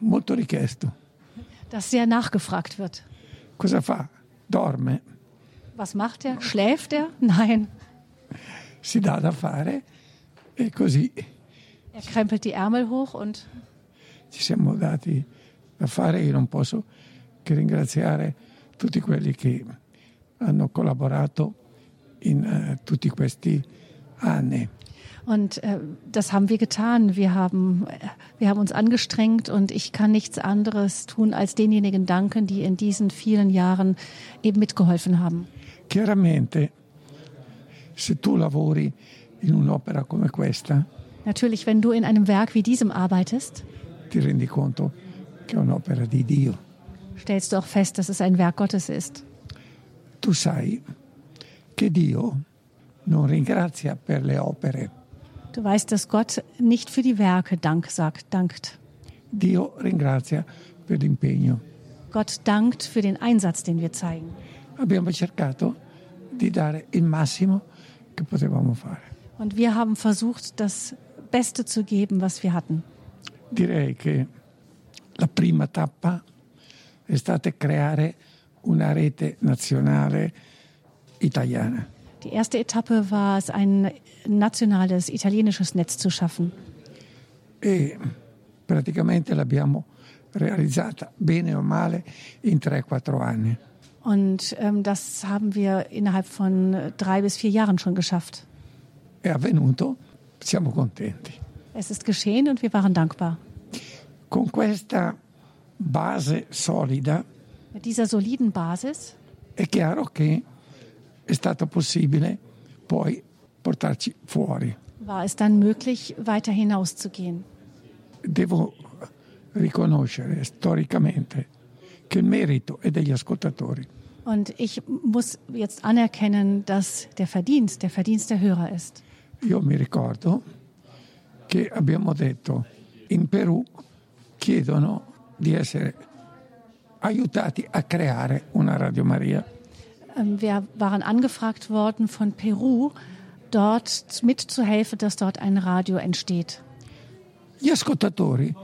Molto richiesto. Das sehr nachgefragt wird. Cosa fa? Dorme. Was macht er? Schläft er? Nein. Si dà da fare e così. Er krempelt die Ärmel hoch und. Ci siamo dati da fare. Io non posso che ringraziare tutti quelli che hanno collaborato in uh, tutti questi anni. Und äh, das haben wir getan. Wir haben, wir haben uns angestrengt und ich kann nichts anderes tun, als denjenigen danken, die in diesen vielen Jahren eben mitgeholfen haben. Chiaramente, se tu lavori in un'opera come questa, Natürlich, wenn du in einem Werk wie diesem arbeitest, ti rendi conto che è un'opera di Dio. stellst du auch fest, dass es ein Werk Gottes ist. Tu sai che Dio non ringrazia per le opere. Du weißt, dass Gott nicht für die Werke Dank sagt, dankt. Dio ringrazia per l'impegno. Gott dankt für den Einsatz, den wir zeigen. Abbiamo cercato di dare il massimo che potevamo fare. Und wir haben versucht, das Beste zu geben, was wir hatten. Direi che la prima tappa è stata creare una rete nazionale italiana. Die erste Etappe war es, ein nationales italienisches Netz zu schaffen. E praticamente l'abbiamo realizzata bene o male in 3-4 anni. Und ähm, das haben wir innerhalb von drei bis vier Jahren schon geschafft. È avvenuto, siamo contenti. Es ist geschehen und wir waren dankbar. Con questa base solida Mit dieser soliden Basis è chiaro che è stato possibile poi portarci fuori. war es dann möglich, weiter hinauszugehen. Devo riconoscere storicamente che il merito è degli ascoltatori. Und ich muss jetzt anerkennen, dass der Verdienst der Verdienst der Hörer ist. Io mi ricordo che abbiamo detto in Perù chiedono di essere aiutati a creare una Radio Maria. Ähm, Wir waren angefragt worden von Peru, dort mitzuhelfen, dass dort ein Radio entsteht. Gli ascoltatori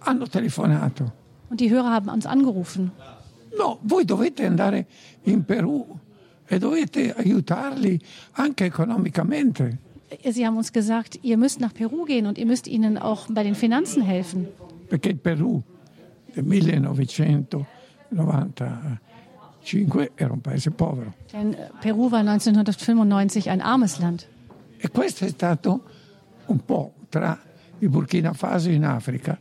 hanno telefonato. Und die Hörer haben uns angerufen. No, voi dovete andare in Perù e dovete aiutarli anche economicamente. Sie haben uns gesagt, ihr müsst nach Peru gehen und ihr müsst ihnen auch bei den Finanzen helfen. perché il Perù del 1995 era un paese povero. Denn äh, Peru war 1995 ein armes Land. E questo è stato un po' tra il Burkina Faso in Africa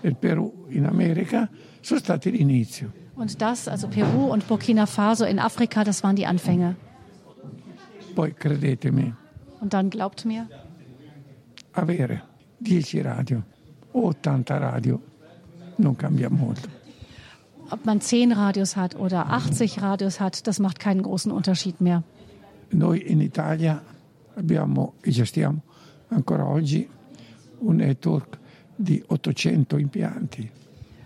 e il Perù in America, sono stati l'inizio. Und das, also Peru und Burkina Faso in Afrika, das waren die Anfänge. Poi credetemi, Und dann glaubt mir, avere 10 radio o 80 radio non cambia molto. Ob man 10 Radios hat oder 80 Radios hat, das macht keinen großen Unterschied mehr. Noi in Italia abbiamo e gestiamo ancora oggi un network di 800 impianti.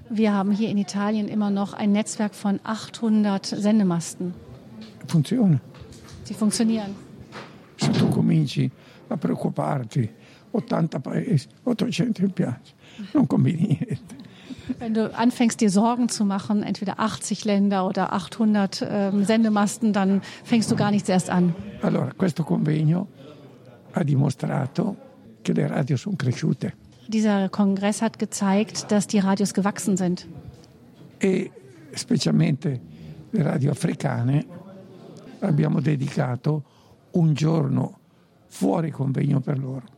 Wir haben hier in Italien immer noch ein Netzwerk von 800 Sendemasten. Funziona. Sie funktionieren. Se tu cominci a preoccuparti, 80 paesi, 800 impianti, non combini niente. Wenn du anfängst, dir Sorgen zu machen, entweder 80 Länder oder 800 ähm, Sendemasten, dann fängst du gar nichts erst an. Allora, questo convegno ha dimostrato che le radio sono cresciute Dieser Kongress hat gezeigt, dass die Radios gewachsen sind. e specialmente le radio africane abbiamo dedicato un giorno fuori convegno per loro.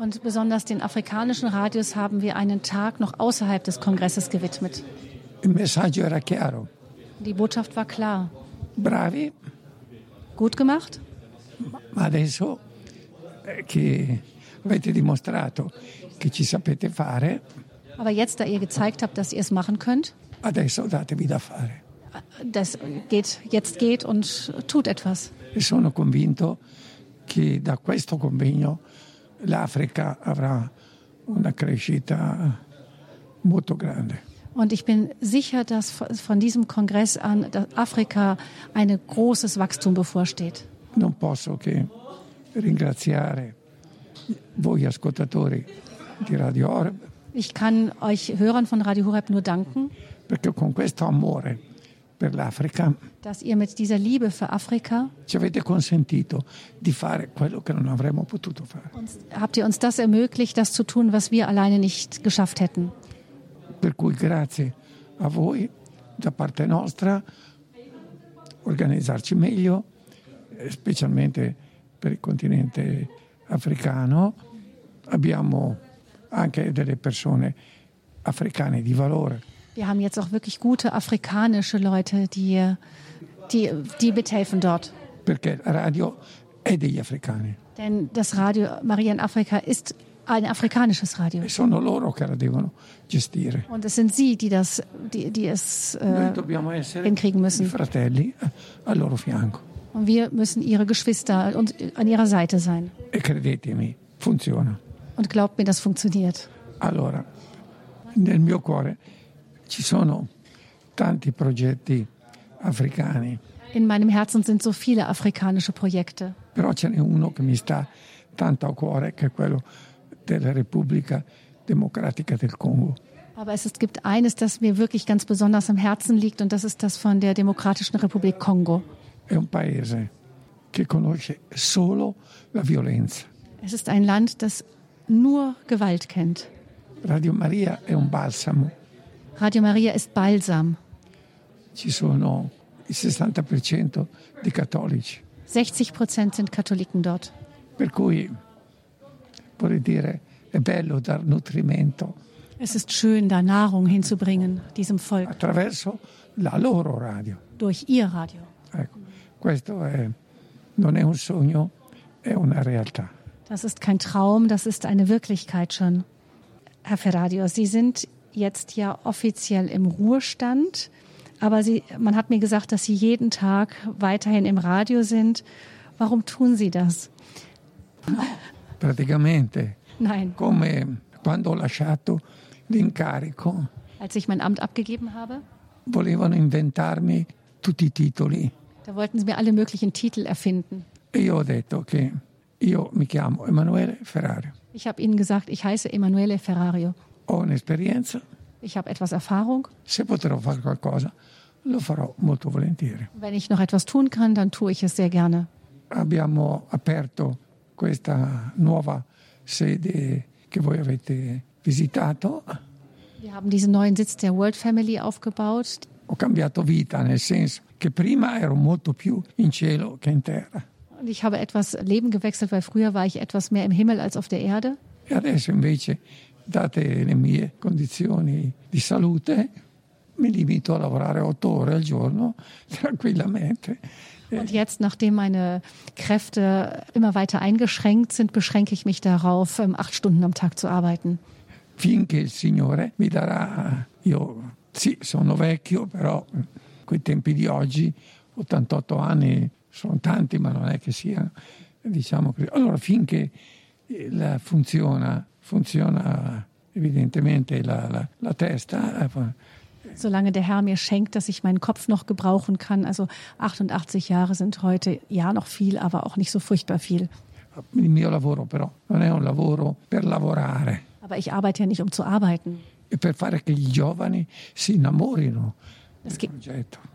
Und besonders den afrikanischen Radios haben wir einen Tag noch außerhalb des Kongresses gewidmet. Il messaggio era chiaro, Die Botschaft war klar. bravi, Gut gemacht, ma adesso eh, che avete dimostrato che ci sapete fare, aber jetzt, da ihr gezeigt habt, dass ihr es machen könnt, adesso datevi da fare. das geht, jetzt geht und tut etwas. E sono convinto che da questo convegno l'Africa avrà una crescita molto grande. Und ich bin sicher, dass von diesem Kongress an Afrika ein großes Wachstum bevorsteht. Non posso che ringraziare voi ascoltatori di Radio Orb Ich kann euch Hörern von Radio Horeb nur danken, perché con questo amore per l'Africa dass ihr mit dieser Liebe für Afrika ci avete consentito di fare quello che non avremmo potuto fare. uns, habt ihr uns das ermöglicht, das zu tun, was wir alleine nicht geschafft hätten. Per cui grazie a voi da parte nostra organizzarci meglio, eh, specialmente per il continente africano. Abbiamo anche delle persone africane di valore. Wir haben jetzt auch wirklich gute afrikanische Leute, die, die, die mithelfen dort. perché radio è degli africani. Denn das Radio Maria in Afrika ist Ein afrikanisches Radio. E sono loro che la devono gestire. Und es sind Sie, die, das, die, die es äh, hinkriegen müssen. fratelli eh, al loro fianco. Und wir müssen Ihre Geschwister und an Ihrer Seite sein. E credetemi, funziona. Und glaubt mir, das funktioniert. Allora, nel mio cuore ci sono tanti progetti africani, In meinem Herzen sind so viele afrikanische Projekte. però ce n'è uno che mi sta tanto a cuore, che è quello della Repubblica Democratica del Congo. Aber es gibt eines, das mir wirklich ganz besonders am Herzen liegt, und das ist das von der Demokratischen Republik Kongo. È un paese che conosce solo la violenza. Es ist ein Land, das nur Gewalt kennt. Radio Maria è un balsamo. Radio Maria ist Balsam. Ci sono il 60% di cattolici, 60 Prozent sind Katholiken dort. per cui vorrei dire è bello dar nutrimento Es ist schön, da Nahrung hinzubringen, diesem Volk, attraverso la loro radio. durch ihr Radio. Ecco, questo è- non è un sogno, è una realtà. Das ist kein Traum, das ist eine Wirklichkeit schon. Herr Ferradio, Sie sind jetzt ja offiziell im Ruhestand, aber Sie, man hat mir gesagt, dass Sie jeden Tag weiterhin im Radio sind. Warum tun Sie das? Praticamente, Nein, come quando ho lasciato l'incarico, als ich mein Amt abgegeben habe, volevano inventarmi tutti i titoli da wollten Sie mir alle möglichen Titel erfinden. e io ho detto che io mi chiamo Emanuele Ferrario, Ich habe Ihnen gesagt, ich heiße Emanuele Ferrario. Ho un'esperienza, Ich habe etwas Erfahrung. se potrò fare qualcosa lo farò molto volentieri. Wenn ich noch etwas tun kann, dann tue ich es sehr gerne. Abbiamo aperto questa nuova sede che voi avete visitato, Wir haben diesen neuen Sitz der World Family aufgebaut. ho cambiato vita, nel senso che prima ero molto più in cielo che in terra Und ich habe etwas Leben gewechselt, weil früher war ich etwas mehr im Himmel als auf der Erde. e adesso invece, date le mie condizioni di salute, mi limito a lavorare otto ore al giorno tranquillamente. Und jetzt, nachdem meine Kräfte immer weiter eingeschränkt sind, beschränke ich mich darauf, ähm, acht Stunden am Tag zu arbeiten. finché il Signore mi darà, io sì, sono vecchio, però coi tempi di oggi, 88 anni sono tanti, ma non è che siano, diciamo così. Allora, finché eh, funziona, funziona evidentemente la, la- la testa, eh, Solange der Herr mir schenkt, dass ich meinen Kopf noch gebrauchen kann. Also 88 Jahre sind heute ja noch viel, aber auch nicht so furchtbar viel. il mio lavoro però non è un lavoro per lavorare, Aber ich arbeite ja nicht, um zu arbeiten. per fare che i giovani si innamorino Es geht,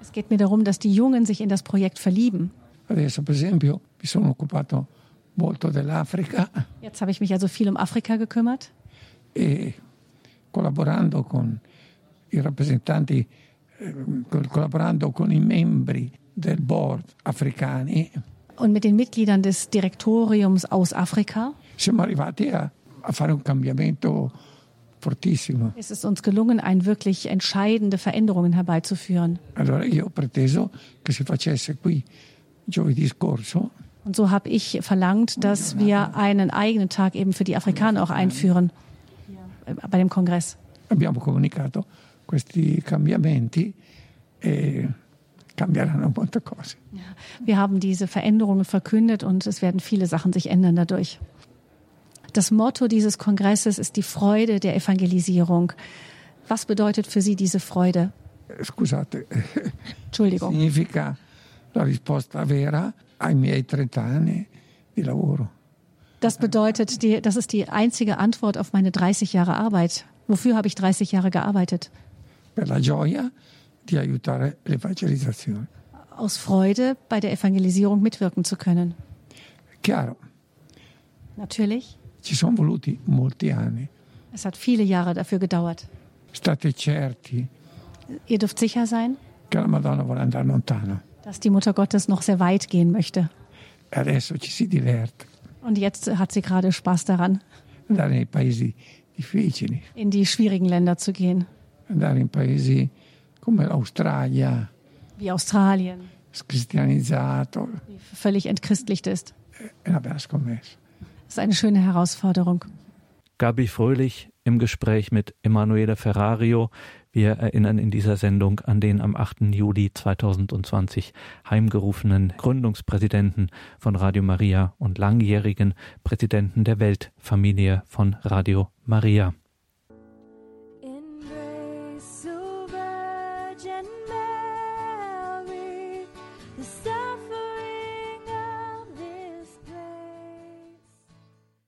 es geht mir darum, dass die Jungen sich in das Projekt verlieben. Adesso, per esempio, mi sono occupato molto dell'Africa. Jetzt habe ich mich also viel um Afrika gekümmert. e collaborando con i rappresentanti, eh, col- collaborando con i membri del board africani, Und mit den Mitgliedern des Direktoriums aus Afrika siamo arrivati a, a fare un cambiamento fortissimo. ist es uns gelungen, ein wirklich entscheidende Veränderungen herbeizuführen. Allora io ho preteso che si facesse qui giovedì scorso Und so habe ich verlangt, dass wir einen eigenen Tag eben für die Afrikaner auch einführen äh, bei dem Kongress. abbiamo comunicato questi cambiamenti e cambieranno molte cose. Wir haben diese Veränderungen verkündet und es werden viele Sachen sich ändern dadurch. Das Motto dieses Kongresses ist die Freude der Evangelisierung. Was bedeutet für Sie diese Freude? Scusate, Entschuldigung. significa la risposta vera ai miei 30 anni di lavoro. Das bedeutet, die, das ist die einzige Antwort auf meine 30 Jahre Arbeit. Wofür habe ich 30 Jahre gearbeitet? per la gioia di aiutare l'evangelizzazione. Aus Freude, bei der Evangelisierung mitwirken zu können. Chiaro, Natürlich. ci sono voluti molti anni. Es hat viele Jahre dafür gedauert. State certi Ihr dürft sicher sein, che la Madonna vuole andare lontano. Dass die Mutter Gottes noch sehr weit gehen möchte. Adesso ci si diverte, Und jetzt hat sie gerade Spaß daran, andare nei paesi difficili, in die schwierigen Länder zu gehen, andare in paesi come l'Australia, wie Australien, scristianizzato, die völlig entchristlicht ist. è una bella scommessa. Das ist eine schöne Herausforderung. Gabi Fröhlich im Gespräch mit Emanuele Ferrario. Wir erinnern in dieser Sendung an den am 8. Juli 2020 heimgerufenen Gründungspräsidenten von Radio Maria und langjährigen Präsidenten der Weltfamilie von Radio Maria.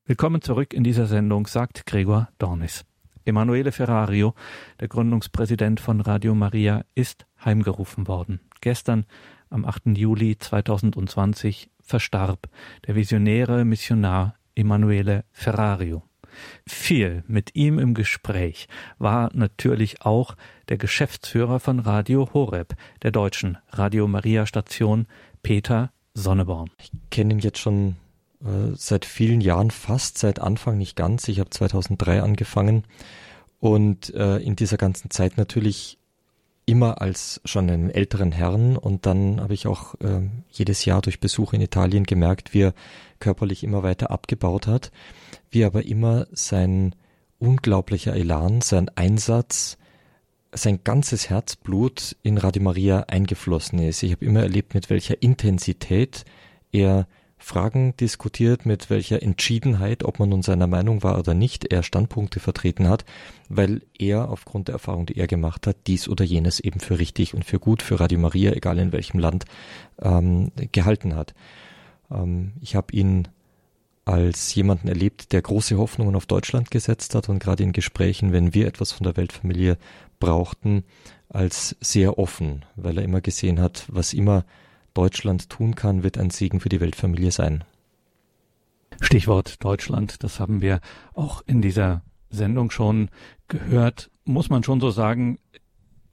Willkommen zurück in dieser Sendung, sagt Gregor Dornis. Emanuele Ferrario, der Gründungspräsident von Radio Maria, ist heimgerufen worden. Gestern, am 8. Juli 2020, verstarb der visionäre Missionar Emanuele Ferrario. Viel mit ihm im Gespräch war natürlich auch der Geschäftsführer von Radio Horeb, der deutschen Radio Maria Station, Peter Sonneborn. Ich kenne ihn jetzt schon äh, seit vielen Jahren, fast seit Anfang nicht ganz. Ich habe 2003 angefangen und äh, in dieser ganzen Zeit natürlich immer als schon einen älteren Herrn und dann habe ich auch äh, jedes Jahr durch Besuche in Italien gemerkt, wie er körperlich immer weiter abgebaut hat, wie aber immer sein unglaublicher Elan, sein Einsatz, sein ganzes Herzblut in Radio Maria eingeflossen ist. Ich habe immer erlebt, mit welcher Intensität er Fragen diskutiert, mit welcher Entschiedenheit, ob man nun seiner Meinung war oder nicht, er Standpunkte vertreten hat, weil er aufgrund der Erfahrung, die er gemacht hat, dies oder jenes eben für richtig und für gut für Radio Maria, egal in welchem Land, ähm, gehalten hat. Ähm, ich habe ihn als jemanden erlebt, der große Hoffnungen auf Deutschland gesetzt hat und gerade in Gesprächen, wenn wir etwas von der Weltfamilie brauchten, als sehr offen, weil er immer gesehen hat, was immer Deutschland tun kann, wird ein Segen für die Weltfamilie sein. Stichwort Deutschland, das haben wir auch in dieser Sendung schon gehört. Muss man schon so sagen,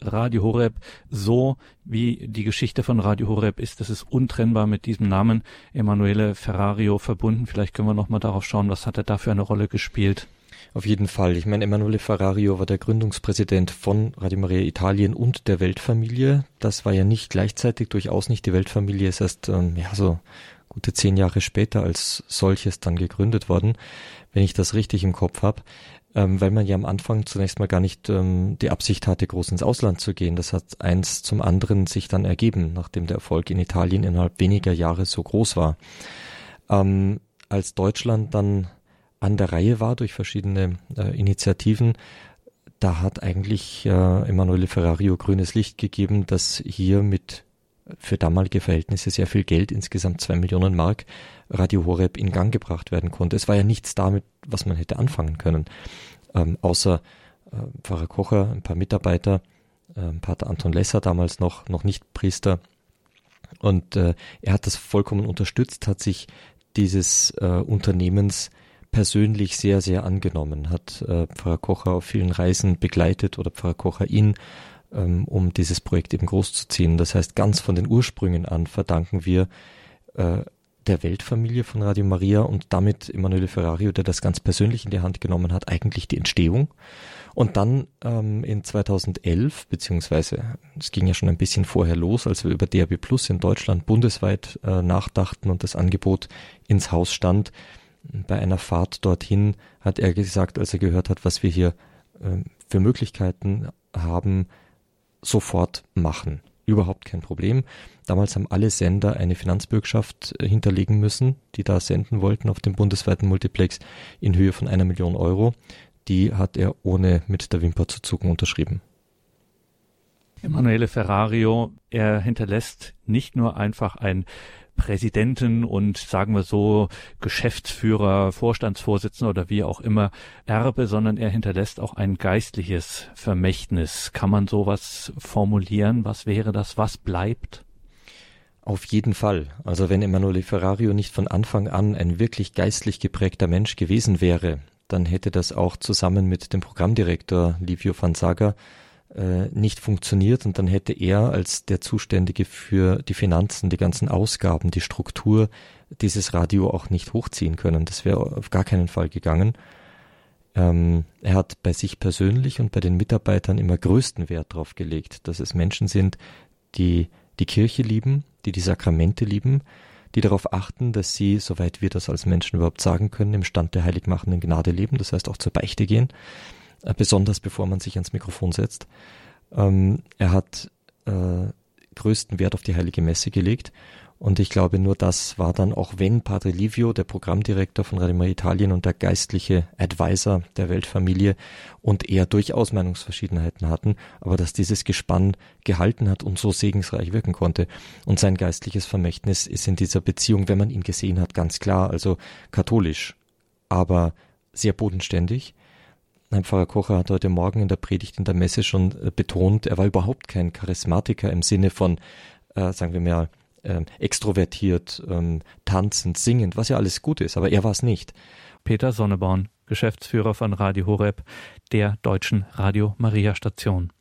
Radio Horeb, so wie die Geschichte von Radio Horeb ist, das ist untrennbar mit diesem Namen Emanuele Ferrario verbunden. Vielleicht können wir noch mal darauf schauen, was hat er da für eine Rolle gespielt? Auf jeden Fall. Ich meine, Emanuele Ferrario war der Gründungspräsident von Radio Maria Italien und der Weltfamilie. Das war ja nicht gleichzeitig, durchaus nicht. Die Weltfamilie ist erst, ähm, ja, so gute zehn Jahre später als solches dann gegründet worden, wenn ich das richtig im Kopf habe. Ähm, weil man ja am Anfang zunächst mal gar nicht ähm, die Absicht hatte, groß ins Ausland zu gehen. Das hat eins zum anderen sich dann ergeben, nachdem der Erfolg in Italien innerhalb weniger Jahre so groß war. Ähm, als Deutschland dann an der Reihe war durch verschiedene äh, Initiativen, da hat eigentlich äh, Emanuele Ferrario grünes Licht gegeben, dass hier mit für damalige Verhältnisse sehr viel Geld, insgesamt zwei Millionen Mark, Radio Horeb in Gang gebracht werden konnte. Es war ja nichts damit, was man hätte anfangen können, ähm, außer äh, Pfarrer Kocher, ein paar Mitarbeiter, äh, Pater Anton Lesser damals noch, noch nicht Priester. Und äh, er hat das vollkommen unterstützt, hat sich dieses äh, Unternehmens persönlich sehr, sehr angenommen, hat äh, Pfarrer Kocher auf vielen Reisen begleitet oder Pfarrer Kocher ihn, ähm, um dieses Projekt eben großzuziehen. Das heißt, ganz von den Ursprüngen an verdanken wir äh, der Weltfamilie von Radio Maria und damit Emanuele Ferrario, der das ganz persönlich in die Hand genommen hat, eigentlich die Entstehung. Und dann ähm, in 2011, beziehungsweise es ging ja schon ein bisschen vorher los, als wir über DRB Plus in Deutschland bundesweit äh, nachdachten und das Angebot ins Haus stand, bei einer Fahrt dorthin hat er gesagt, als er gehört hat, was wir hier äh, für Möglichkeiten haben, sofort machen. Überhaupt kein Problem. Damals haben alle Sender eine Finanzbürgschaft äh, hinterlegen müssen, die da senden wollten auf dem bundesweiten Multiplex in Höhe von einer Million Euro. Die hat er ohne mit der Wimper zu zucken unterschrieben. Emanuele Ferrario, er hinterlässt nicht nur einfach ein Präsidenten und sagen wir so Geschäftsführer, Vorstandsvorsitzender oder wie auch immer Erbe, sondern er hinterlässt auch ein geistliches Vermächtnis. Kann man sowas formulieren? Was wäre das? Was bleibt? Auf jeden Fall. Also wenn Emanuele Ferrario nicht von Anfang an ein wirklich geistlich geprägter Mensch gewesen wäre, dann hätte das auch zusammen mit dem Programmdirektor Livio Fanzaga äh, nicht funktioniert und dann hätte er als der Zuständige für die Finanzen, die ganzen Ausgaben, die Struktur dieses Radio auch nicht hochziehen können. Das wäre auf gar keinen Fall gegangen. Ähm, er hat bei sich persönlich und bei den Mitarbeitern immer größten Wert darauf gelegt, dass es Menschen sind, die die Kirche lieben, die die Sakramente lieben, die darauf achten, dass sie, soweit wir das als Menschen überhaupt sagen können, im Stand der heiligmachenden Gnade leben, das heißt auch zur Beichte gehen, besonders bevor man sich ans Mikrofon setzt. Ähm, er hat äh, größten Wert auf die heilige Messe gelegt und ich glaube, nur das war dann, auch wenn Padre Livio, der Programmdirektor von Radio Italien und der geistliche Advisor der Weltfamilie und er durchaus Meinungsverschiedenheiten hatten, aber dass dieses Gespann gehalten hat und so segensreich wirken konnte. Und sein geistliches Vermächtnis ist in dieser Beziehung, wenn man ihn gesehen hat, ganz klar, also katholisch, aber sehr bodenständig. Ein Pfarrer Kocher hat heute Morgen in der Predigt in der Messe schon äh, betont, er war überhaupt kein Charismatiker im Sinne von, äh, sagen wir mal, äh, extrovertiert, ähm, tanzend, singend, was ja alles gut ist, aber er war es nicht. Peter Sonneborn, Geschäftsführer von Radio Horeb, der deutschen Radio Maria Station.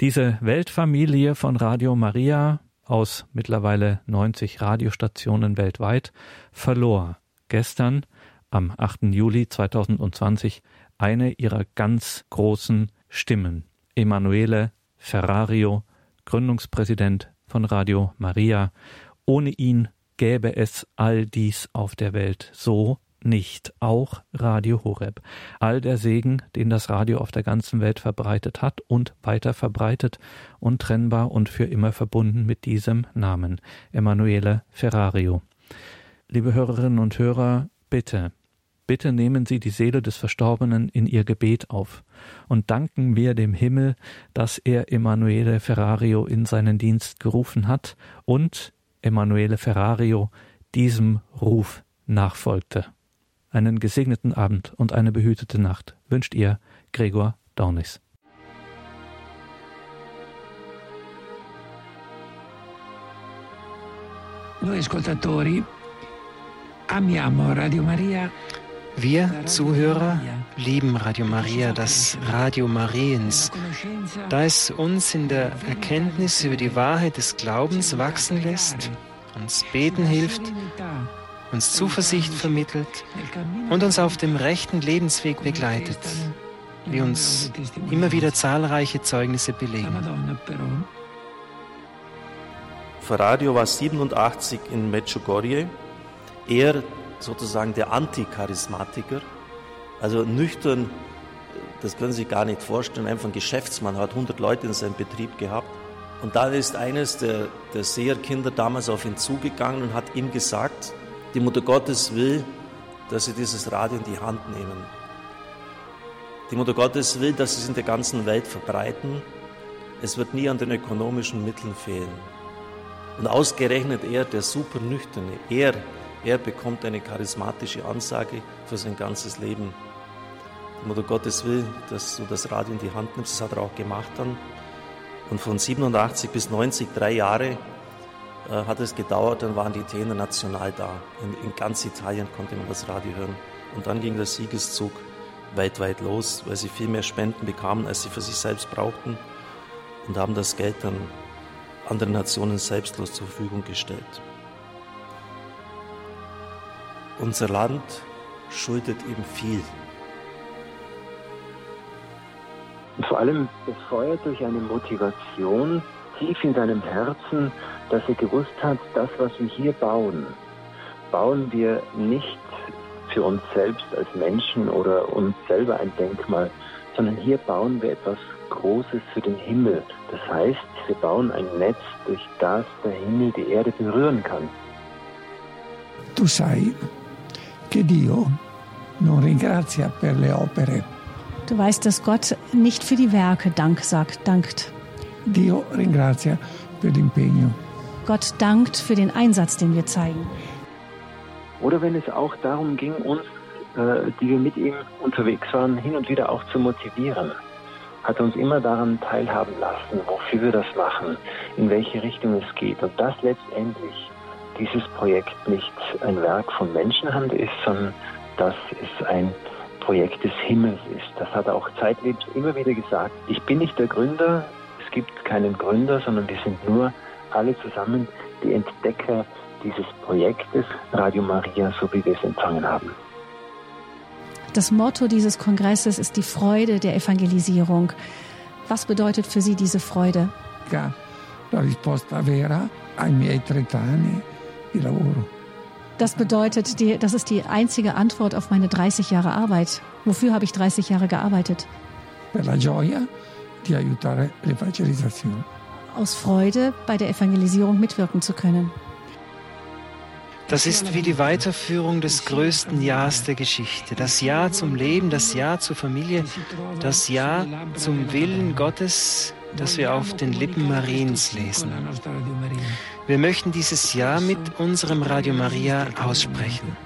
Diese Weltfamilie von Radio Maria aus mittlerweile 90 Radiostationen weltweit verlor gestern am 8. Juli 2020 eine ihrer ganz großen Stimmen. Emanuele Ferrario, Gründungspräsident von Radio Maria. Ohne ihn gäbe es all dies auf der Welt so nicht, auch Radio Horeb. All der Segen, den das Radio auf der ganzen Welt verbreitet hat und weiter verbreitet, untrennbar und für immer verbunden mit diesem Namen, Emanuele Ferrario. Liebe Hörerinnen und Hörer, bitte Bitte nehmen Sie die Seele des Verstorbenen in Ihr Gebet auf und danken wir dem Himmel, dass er Emanuele Ferrario in seinen Dienst gerufen hat und Emanuele Ferrario diesem Ruf nachfolgte. Einen gesegneten Abend und eine behütete Nacht wünscht ihr Gregor Dornis. Noi ascoltatori amiamo Radio Maria wir Zuhörer lieben Radio Maria, das Radio Mariens, da es uns in der Erkenntnis über die Wahrheit des Glaubens wachsen lässt, uns beten hilft, uns Zuversicht vermittelt und uns auf dem rechten Lebensweg begleitet, wie uns immer wieder zahlreiche Zeugnisse belegen. Für Radio war 87 in Medjugorje. Er sozusagen der Anticharismatiker. Also nüchtern, das können Sie sich gar nicht vorstellen, einfach ein Geschäftsmann, hat 100 Leute in seinem Betrieb gehabt. Und dann ist eines der, der Seherkinder damals auf ihn zugegangen und hat ihm gesagt, die Mutter Gottes will, dass Sie dieses Radio in die Hand nehmen. Die Mutter Gottes will, dass Sie es in der ganzen Welt verbreiten. Es wird nie an den ökonomischen Mitteln fehlen. Und ausgerechnet er, der super nüchterne, er er bekommt eine charismatische Ansage für sein ganzes Leben. Die Mutter Gottes will, dass du das Radio in die Hand nimmst. Das hat er auch gemacht dann. Und von 87 bis 90, drei Jahre, äh, hat es gedauert. Dann waren die Italiener national da. In, in ganz Italien konnte man das Radio hören. Und dann ging der Siegeszug weltweit los, weil sie viel mehr Spenden bekamen, als sie für sich selbst brauchten. Und haben das Geld dann anderen Nationen selbstlos zur Verfügung gestellt. Unser Land schuldet ihm viel. Und vor allem befeuert durch eine Motivation tief in seinem Herzen, dass er gewusst hat, das, was wir hier bauen, bauen wir nicht für uns selbst als Menschen oder uns selber ein Denkmal, sondern hier bauen wir etwas Großes für den Himmel. Das heißt, wir bauen ein Netz, durch das der Himmel die Erde berühren kann. Du sei che Dio non ringrazia per le opere. Du weißt, dass Gott nicht für die Werke Dank sagt, dankt. Dio ringrazia per l'impegno. Gott dankt für den Einsatz, den wir zeigen. Oder wenn es auch darum ging, uns, äh, die wir mit ihm unterwegs waren, hin und wieder auch zu motivieren. Hat uns immer daran teilhaben lassen, wofür wir das machen, in welche Richtung es geht. Und das letztendlich dieses Projekt nicht ein Werk von Menschenhand ist, sondern dass es ein Projekt des Himmels ist. Das hat er auch zeitlebens immer wieder gesagt. Ich bin nicht der Gründer, es gibt keinen Gründer, sondern wir sind nur alle zusammen die Entdecker dieses Projektes Radio Maria, so wie wir es empfangen haben. Das Motto dieses Kongresses ist die Freude der Evangelisierung. Was bedeutet für Sie diese Freude? La risposta vera ai miei 30 anni di lavoro. Das bedeutet, die, das ist die einzige Antwort auf meine 30 Jahre Arbeit. Wofür habe ich 30 Jahre gearbeitet? Per la gioia di aiutare l'evangelizzazione. Aus Freude, bei der Evangelisierung mitwirken zu können. Das ist wie die Weiterführung des größten Jahres der Geschichte. Das Ja zum Leben, das Ja zur Familie, das Ja zum Willen Gottes, das wir auf den Lippen Mariens lesen. Wir möchten dieses Ja mit unserem Radio Maria aussprechen.